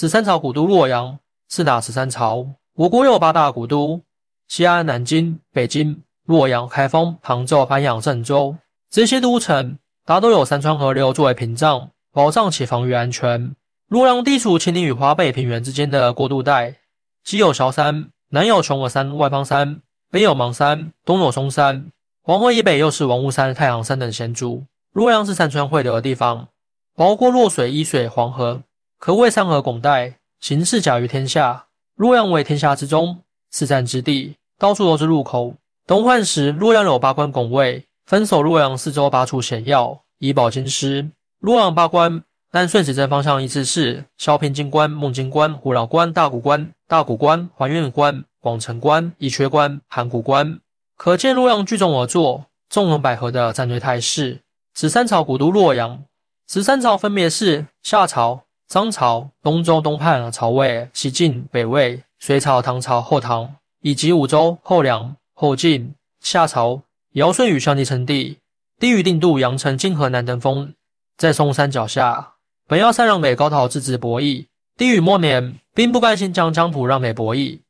十三朝古都洛阳，四大十三朝。我国有八大古都：西安、南京、北京、洛阳、开封、杭州、安阳、郑州。这些都城大都有山川河流作为屏障，保障其防御安全。洛阳地处秦岭与华北平原之间的过渡带，西有萧山，南有崇峨山、外方山，北有邙山，东有嵩山。黄河以北又是王屋山、太行山等险阻。洛阳是山川汇流的地方，包括洛水、伊水、黄河，可谓三河拱带，形势甲于天下。洛阳为天下之中，四战之地，到处都是入口。东汉时，洛阳有八关拱卫，分守洛阳四周八处险要，以保京师。洛阳八关。按顺时针方向依次是：萧平津关、孟津关、虎牢关、大古关、大古关、怀运关、广成关、宜阙关、函谷关。可见洛阳聚众而坐，纵横捭阖的战略态势。十三朝古都洛阳，十三朝分别是夏朝、商朝、东周、东汉、曹魏、西晋、北魏、隋朝、唐朝、后唐，以及五周、后梁、后晋、夏朝、尧舜禹相继称帝。地域定都阳城、今河南登封，在嵩山脚下。本要禅让给高陶之子伯邑，帝禹末年，并不甘心将疆土让给伯邑，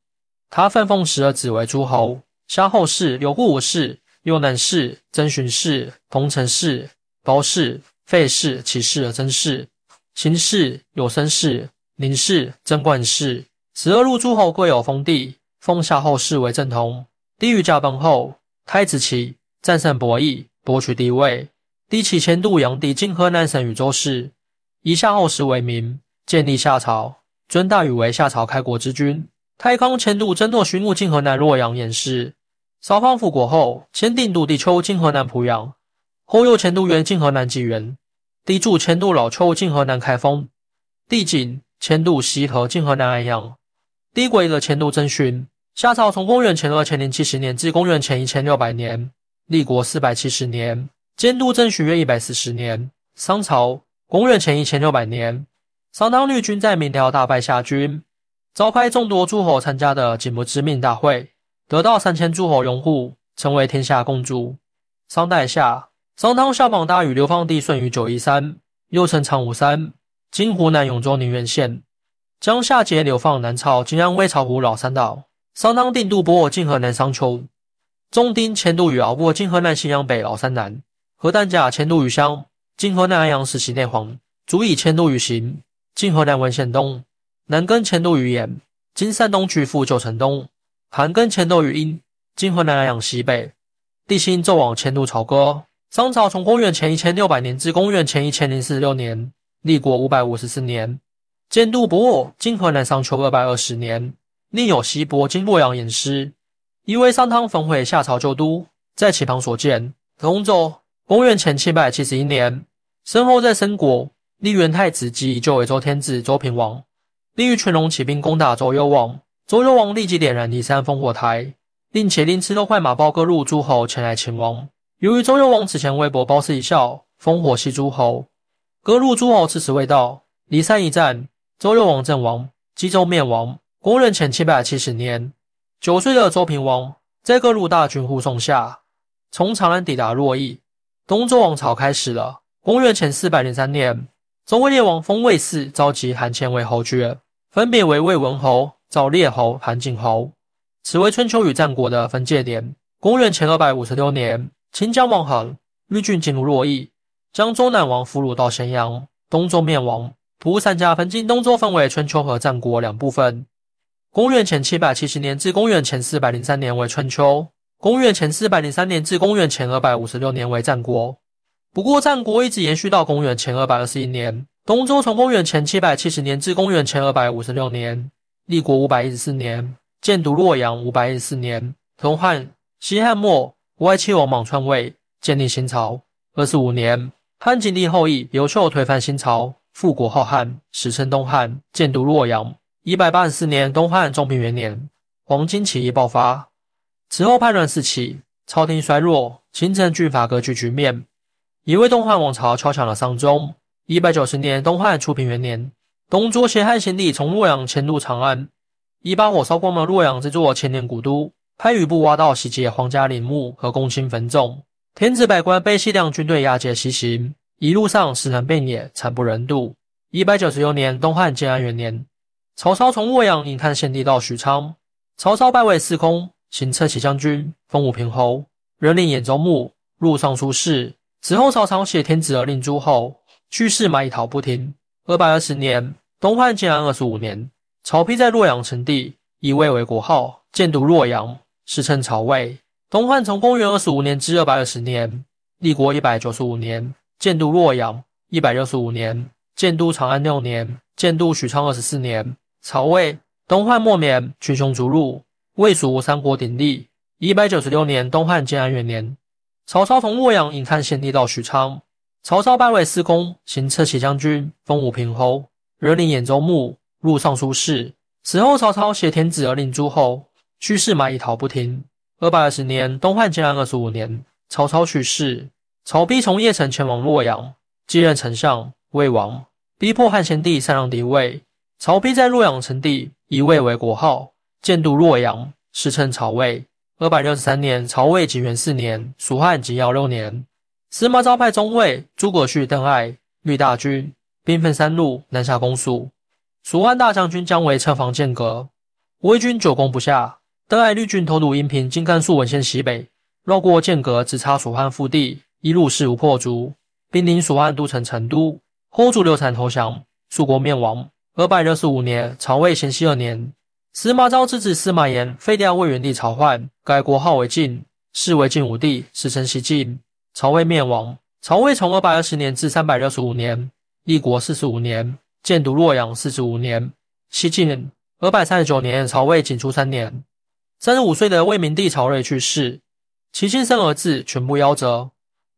他分封十二子为诸侯：夏后氏、有故武氏、右南氏、曾荀氏、桐城氏、包氏、费氏、齐氏、曾氏、秦氏、有生氏、宁氏、曾冠氏。十二路诸侯各有封地，封夏后氏为正统。帝禹驾崩后，太子齐战胜伯邑，夺取帝位，帝起迁都阳地今河南省禹州市。以夏后氏为名，建立夏朝，尊大禹为夏朝开国之君。太康迁都征夺寻牧泾河南洛阳偃师，少方复国后，迁定都地丘泾河南濮阳，后又迁都原泾河南济源，地柱迁都老丘泾河南开封，地景迁都西河泾河南安阳，低轨的迁都征询。夏朝从公元前二千零七十年至公元前一千六百年，立国四百七十年，监督征勋约一百四十年。商朝。公元前一千六百年，商汤律军在明条大败夏军，召开众多诸侯参加的景穆之命大会，得到三千诸侯拥护，成为天下共主。商代夏，商汤下榜大禹流放帝舜于九嶷山，又称长武山，今湖南永州宁远县，将夏桀流放南朝今安徽巢湖老山岛。商汤定都博尔泾河南商丘，仲丁迁都于敖博泾河南信阳北老山南，何旦甲迁都于襄。今河南安阳市西内黄，足以迁都于行；今河南文县东，南根迁都于兖；今山东曲阜九城东，韩根迁都于阴；今河南安阳西北，地心纣王迁都朝歌。商朝从公元前一千六百年至公元前一千零四十六年，立国五百五十四年，建都博，今河南商丘二百二十年，另有西伯今洛阳偃师，因为商汤焚毁夏朝旧都，在其旁所建。同州，公元前七百七十一年。身后在申国立元太子即就为周天子周平王，令与全龙起兵攻打周幽王。周幽王立即点燃骊山烽火台，并且令赤头快马包各路诸侯前来擒王。由于周幽王此前微博褒姒一笑，烽火戏诸侯，各路诸侯迟迟未到。骊山一战，周幽王阵亡，冀州灭亡。公元前七百七十年，九岁的周平王在各路大军护送下，从长安抵达洛邑，东周王朝开始了。公元前四百零三年，周威烈王封魏氏召集韩虔为侯爵，分别为魏文侯、赵烈侯、韩景侯。此为春秋与战国的分界点。公元前二百五十六年，秦将王恒率军进入洛邑，将周南王俘虏到咸阳，东周灭亡。蒲三家分晋东周分为春秋和战国两部分。公元前七百七十年至公元前四百零三年为春秋，公元前四百零三年至公元前二百五十六年为战国。不过，战国一直延续到公元前二百二十一年。东周从公元前七百七十年至公元前二百五十六年，立国五百一十四年，建都洛阳五百一十四年。东汉西汉末，外戚王莽篡位，建立新朝。二十五年，汉景帝后裔刘秀推翻新朝，复国号汉，史称东汉，建都洛阳。一百八十四年，东汉中平元年，黄巾起义爆发，此后叛乱四起，朝廷衰弱，形成军阀割据局面。也为东汉王朝敲响了丧钟。一百九十年，东汉初平元年，东周谢汉献帝从洛阳迁都长安，一把火烧光了洛阳这座千年古都，潘禺部挖道袭击皇家陵墓和公卿坟冢，天子百官被西凉军队押解西行，一路上死人遍野，惨不忍睹。一百九十六年，东汉建安元年，曹操从洛阳引探献帝到许昌，曹操拜为司空，行车骑将军，封武平侯，任令兖州牧，入尚书事。此后，曹操挟天子而令诸侯，去世马以逃不停。二百二十年，东汉建安二十五年，曹丕在洛阳称帝，以魏为国号，建都洛阳，史称曹魏。东汉从公元二十五年至二百二十年，立国一百九十五年，建都洛阳；一百六十五年，建都长安六年，建都许昌二十四年。曹魏，东汉末年群雄逐鹿，魏蜀吴三国鼎立。一百九十六年，东汉建安元年，曹操从洛阳引汉献帝到许昌。曹操拜为司空，行车骑将军，封武平侯，任令兖州牧，入尚书事。此后，曹操挟天子而令诸侯，去世马以逃不停。二百二十年，东汉建安二十五年，曹操去世，曹丕从邺城前往洛阳，继任丞相、魏王，逼迫汉献帝禅让帝位。曹丕在洛阳称帝，以魏为国号，建都洛阳，史称曹魏。二百六十三年，曹魏景元四年，蜀汉景耀六年，司马昭派中尉诸葛绪、邓艾率大军，兵分三路南下攻蜀。蜀汉大将军姜维侧防剑阁，魏军久攻不下。邓艾率军偷渡阴平，经甘肃文县西北，绕过剑阁，直插蜀汉腹地，一路势如破竹，兵临蜀汉都城成都，后主刘禅投降，蜀国灭亡。二百六十五年，曹魏咸熙二年，司马昭之子司马炎废掉魏元帝曹奂，改国号为晋，是为晋武帝，史称西晋。曹魏灭亡。曹魏从二百二十年至三百六十五年，立国四十五年，建都洛阳四十五年。西晋二百三十九年，曹魏仅初三年，三十五岁的魏明帝曹睿去世，其亲生儿子全部夭折。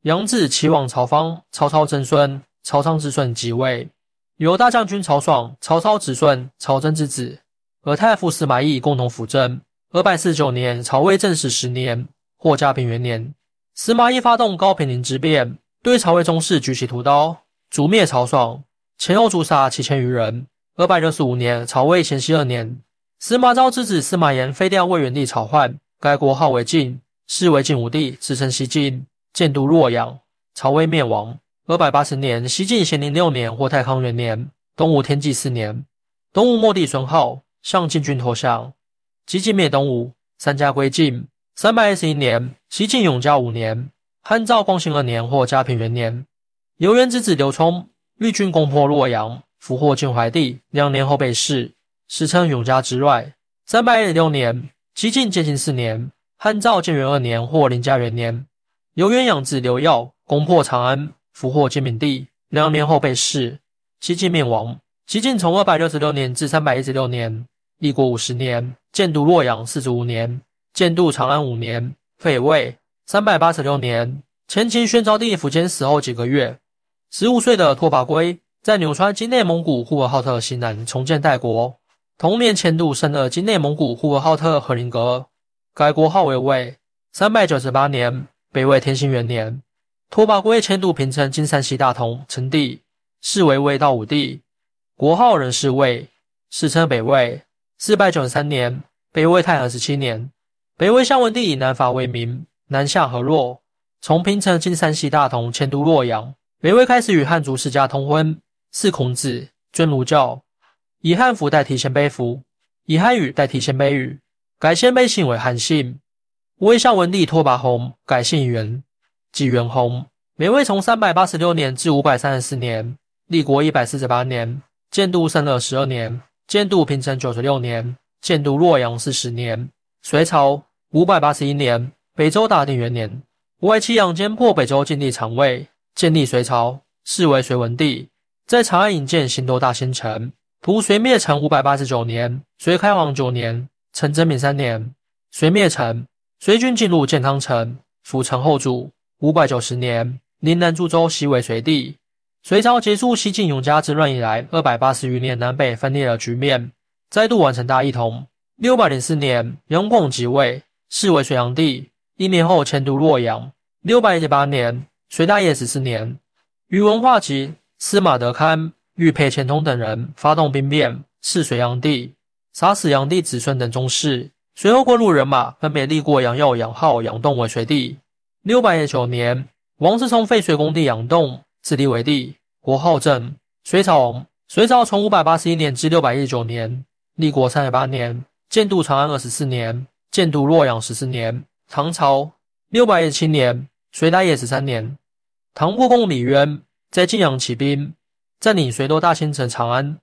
杨志齐往曹芳，曹操曾孙，曹彰之孙即位。由大将军曹爽、曹操子孙、曹真之子，和太傅司马懿共同辅政。二百四十九年，曹魏正始十年，或嘉平元年，司马懿发动高平陵之变，对曹魏宗室举起屠刀，诛灭曹爽，前后诛杀七千余人。二百六十五年，曹魏咸熙二年，司马昭之子司马炎废掉魏元帝曹奂，改国号为晋，是为晋武帝，自称西晋，建都洛阳。曹魏灭亡。二百八十年，西晋咸宁六年或太康元年，东吴天纪四年，东吴末帝孙皓向晋军投降，即晋灭东吴，三家归晋。三百二十一年，西晋永嘉五年，汉昭光兴二年或嘉平元年，刘渊之子刘聪率军攻破洛阳，俘获晋怀帝，两年后被弑，史称永嘉之乱。三百一十六年，西晋建兴四年，汉昭建元二年或灵嘉元年，刘渊养子刘耀攻破长安。俘获建闵帝，两年后被弑。西晋灭亡。西晋从二百六十六年至三百一十六年，立国五十年，建都洛阳四十五年，建都长安五年，废魏。三百八十六年，前秦宣昭帝苻坚死后几个月，十五岁的拓跋圭在纽川今内蒙古呼和浩特西南重建代国。同年迁都圣鄂今内蒙古呼和浩特和林格，改国号为魏。三百九十八年，北魏天兴元年。拓跋圭迁都平城今山西大同，称帝，是为魏道武帝，国号仍是魏，史称北魏。四百九十三年，北魏太和十七年，北魏孝文帝以南伐魏民，南下河洛，从平城今山西大同迁都洛阳。北魏开始与汉族世家通婚，祀孔子，尊儒教，以汉服代替鲜卑服，以汉语代替鲜卑语，改鲜卑姓为汉姓。魏孝文帝拓跋宏改姓元。纪元宏，北魏从三百八十六年至五百三十四年，立国一百四十八年，建都圣乐十二年，建都平城九十六年，建都洛阳四十年。隋朝五百八十一年，北周大定元年，外戚杨坚破北周晋帝长魏，建立隋朝，是为隋文帝，在长安引建新都大兴城。屠隋灭陈五百八十九年，隋开皇九年，陈真明三年，隋灭陈，隋军进入建康城，府城后主。五百九十年，临南诸州西为隋地。隋朝结束西晋永嘉之乱以来，二百八十余年南北分裂的局面，再度完成大一统。六百零四年，杨广即位，是为隋炀帝。一年后迁都洛阳。六百一十八年，隋大业十四年，宇文化及、司马德堪、玉佩钱通等人发动兵变，弑隋炀帝，杀死炀帝子孙等宗室。随后，过路人马分别立过杨耀、杨浩、杨栋为隋帝。六百九年，王世充废隋恭帝杨栋，自立为帝，国号正。隋朝，隋朝从五百八十一年至六百一十九年，立国三十八年，建都长安二十四年，建都洛阳十四年。唐朝六百一十七年，隋大业十三年，唐国公李渊在晋阳起兵，占领隋都大兴城长安，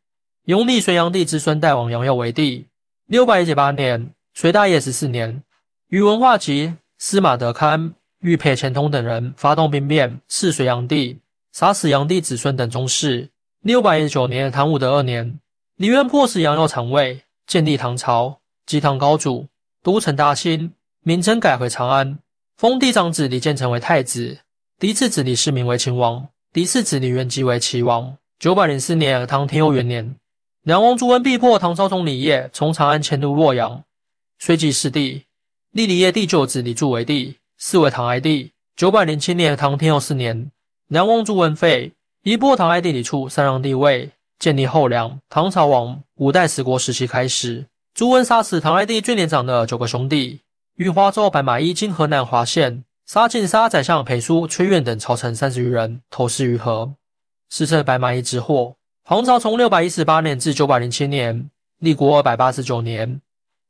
拥立隋炀帝之孙代王杨佑为帝。六百一十八年，隋大业十四年，宇文化及司马德堪、玉佩钱通等人发动兵变，弑隋炀帝，杀死炀帝子孙等宗室。六百一十九年，唐武德二年，李渊迫使杨佑禅位，建立唐朝，即唐高祖，都城大兴。名称改回长安，封嫡长子李建成为太子，嫡次子李世民为秦王，嫡次子李渊即为齐王。九百零四年，唐天佑元年，梁王朱温逼迫唐昭宗李晔从长安迁都洛阳，随即弑帝，立李晔第九子李柱为帝，是为唐哀帝。九百零七年，唐天佑四年，梁王朱温废，逼迫唐哀帝李处禅让帝位，建立后梁。唐朝王五代十国时期开始，朱温杀死唐哀帝最年长的九个兄弟。于华州白马驿（今河南华县）杀尽杀宰相裴叔、崔苑等朝臣三十余人，投尸于河，史称白马驿之祸。唐朝从六百一十八年至九百零七年，立国二百八十九年，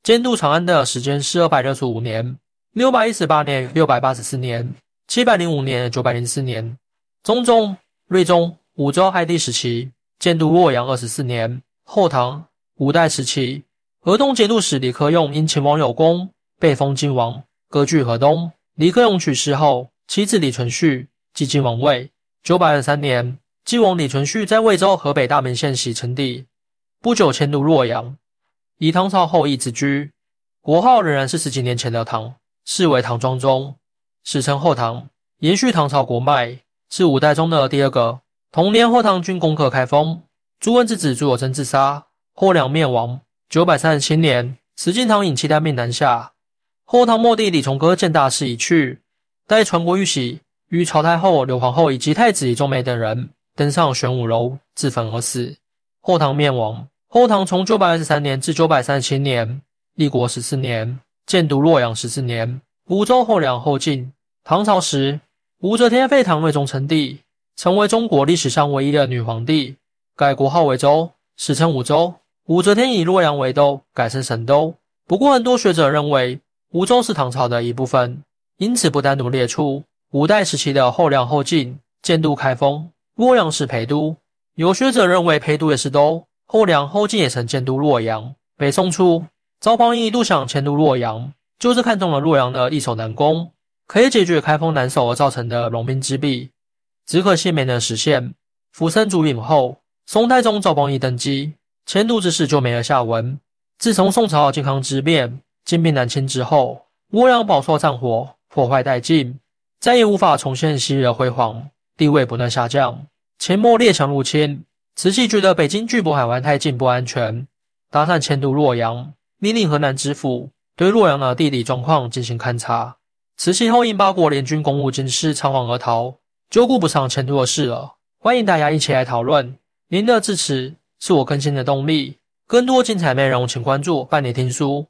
监督长安的时间是二百六十五年。六百一十八年、六百八十四年、七百零五年、九百零四年，中宗、睿宗、武周哀帝时期，监督洛阳二十四年。后唐五代时期，河东节度使李克用因秦王有功。被封晋王，割据河东。李克用去世后，其子李存勖继晋王位。九百二三年，晋王李存勖在魏州河北大名县喜成帝，不久迁都洛阳，以唐朝后裔自居。国号仍然是十几年前的唐，是为唐庄宗，史称后唐，延续唐朝国脉，是五代中的第二个。同年，后唐军攻克开封，朱温之子朱友贞自杀，后梁灭亡。九百三十七年，石敬瑭引契丹兵南下。后唐末帝李从珂见大势已去，待传国玉玺，与朝太后、刘皇后以及太子李宗美等人登上玄武楼，自焚而死。后唐灭亡。后唐从九百二十三年至九百三十七年，立国十四年，建都洛阳十四年。武周后梁后晋。唐朝时，武则天废唐睿宗称帝，成为中国历史上唯一的女皇帝，改国号为周，史称武周。武则天以洛阳为都，改称神都。不过，很多学者认为。武周是唐朝的一部分，因此不单独列出。五代时期的后梁后晋建都开封，洛阳是陪都。有学者认为陪都也是都，后梁后晋也曾建都洛阳。北宋初，赵匡胤一度想迁都洛阳，就是看中了洛阳的易守难攻，可以解决开封难守而造成的戎兵之弊，只可惜没能实现。浮生卒陨后，宋太宗赵匡胤登基，迁都之事就没了下文。自从宋朝靖康之变。金兵南迁之后，洛阳饱受战火破坏殆尽，再也无法重现昔日的辉煌，地位不断下降。秦末列强入侵，慈禧觉得北京距渤海湾太近不安全，打算迁都洛阳，命令河南知府对洛阳的地理状况进行勘察。慈禧后因八国联军公务京师，仓皇而逃，就顾不上迁都的事了。欢迎大家一起来讨论，您的支持是我更新的动力。更多精彩内容，请关注半年听书。